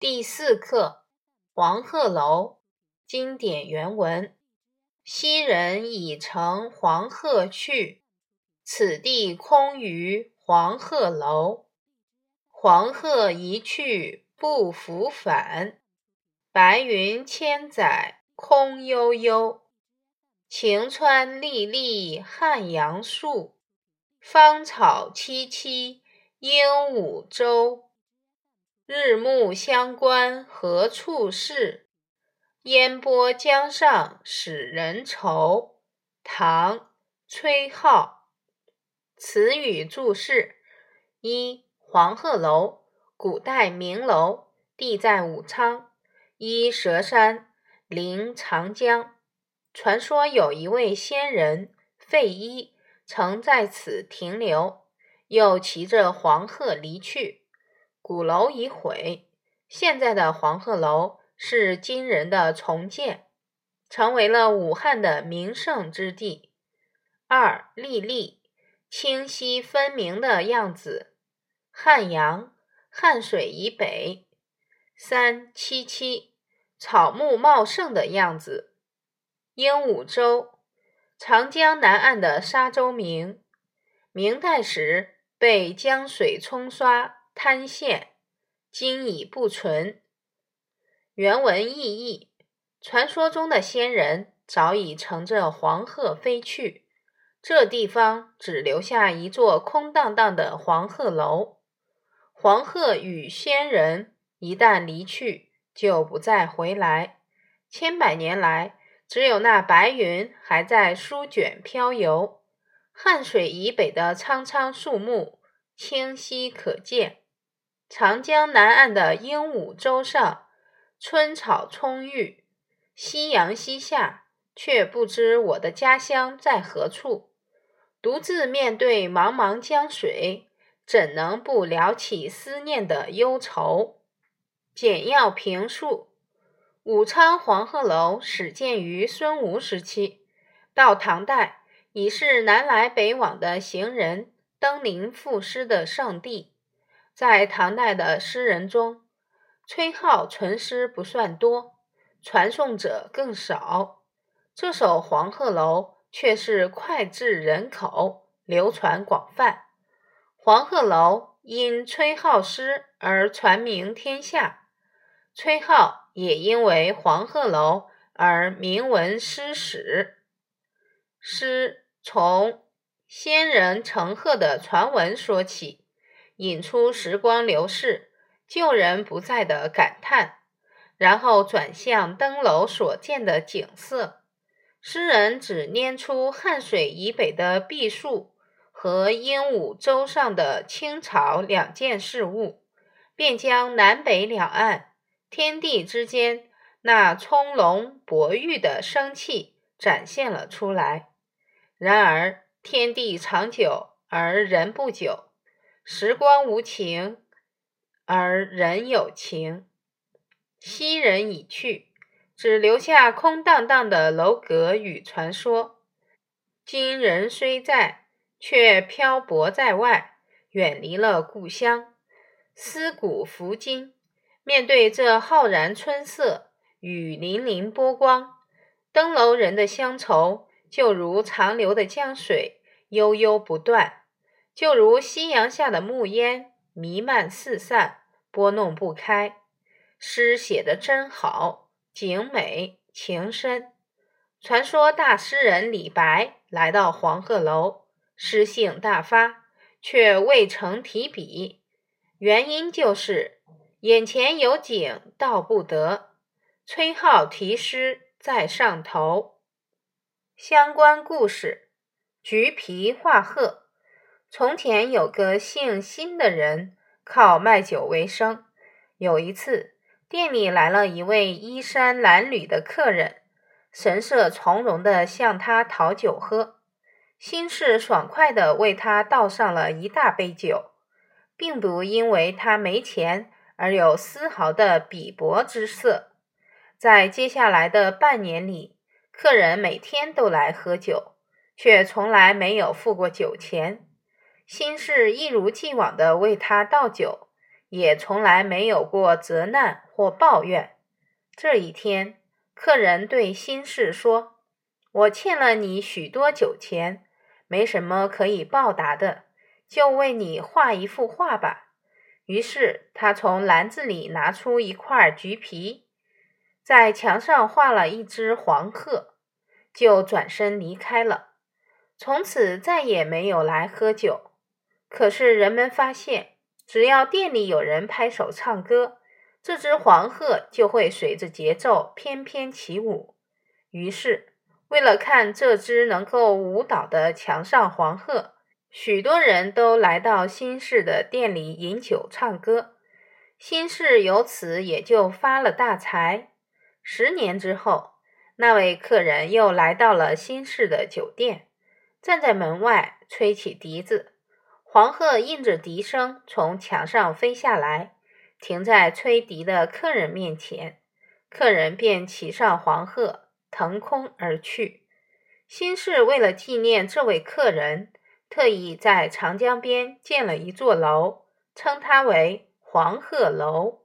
第四课《黄鹤楼》经典原文：昔人已乘黄鹤去，此地空余黄鹤楼。黄鹤一去不复返，白云千载空悠悠。晴川历历汉阳树，芳草萋萋鹦鹉洲。日暮乡关何处是？烟波江上使人愁。唐·崔颢。词语注释：一、黄鹤楼，古代名楼，地在武昌，依佘山，临长江。传说有一位仙人费祎，曾在此停留，又骑着黄鹤离去。古楼已毁，现在的黄鹤楼是今人的重建，成为了武汉的名胜之地。二历历，清晰分明的样子。汉阳，汉水以北。三萋萋，草木茂盛的样子。鹦鹉洲，长江南岸的沙洲名，明代时被江水冲刷。滩县今已不存。原文意义：传说中的仙人早已乘着黄鹤飞去，这地方只留下一座空荡荡的黄鹤楼。黄鹤与仙人一旦离去，就不再回来。千百年来，只有那白云还在舒卷飘游，汉水以北的苍苍树木清晰可见。长江南岸的鹦鹉洲上，春草葱郁，夕阳西下，却不知我的家乡在何处。独自面对茫茫江水，怎能不撩起思念的忧愁？简要评述：武昌黄鹤楼始建于孙吴时期，到唐代已是南来北往的行人登临赋诗的圣地。在唐代的诗人中，崔颢存诗不算多，传颂者更少。这首《黄鹤楼》却是脍炙人口，流传广泛。黄鹤楼因崔颢诗而传名天下，崔颢也因为黄鹤楼而名闻诗史。诗从仙人乘鹤的传闻说起。引出时光流逝、旧人不在的感叹，然后转向登楼所见的景色。诗人只拈出汉水以北的碧树和鹦鹉洲上的青草两件事物，便将南北两岸、天地之间那葱茏博郁的生气展现了出来。然而，天地长久而人不久。时光无情，而人有情。昔人已去，只留下空荡荡的楼阁与传说。今人虽在，却漂泊在外，远离了故乡。思古弗今，面对这浩然春色与粼粼波光，登楼人的乡愁就如长流的江水，悠悠不断。就如夕阳下的暮烟，弥漫四散，拨弄不开。诗写得真好，景美情深。传说大诗人李白来到黄鹤楼，诗兴大发，却未曾提笔，原因就是眼前有景道不得。崔颢题诗在上头。相关故事：橘皮画鹤。从前有个姓辛的人，靠卖酒为生。有一次，店里来了一位衣衫褴褛的客人，神色从容地向他讨酒喝。辛氏爽快地为他倒上了一大杯酒，并不因为他没钱而有丝毫的鄙薄之色。在接下来的半年里，客人每天都来喝酒，却从来没有付过酒钱。辛氏一如既往地为他倒酒，也从来没有过责难或抱怨。这一天，客人对新氏说：“我欠了你许多酒钱，没什么可以报答的，就为你画一幅画吧。”于是他从篮子里拿出一块橘皮，在墙上画了一只黄鹤，就转身离开了。从此再也没有来喝酒。可是人们发现，只要店里有人拍手唱歌，这只黄鹤就会随着节奏翩翩起舞。于是，为了看这只能够舞蹈的墙上黄鹤，许多人都来到新市的店里饮酒唱歌。新市由此也就发了大财。十年之后，那位客人又来到了新市的酒店，站在门外吹起笛子。黄鹤应着笛声从墙上飞下来，停在吹笛的客人面前，客人便骑上黄鹤，腾空而去。新市为了纪念这位客人，特意在长江边建了一座楼，称它为黄鹤楼。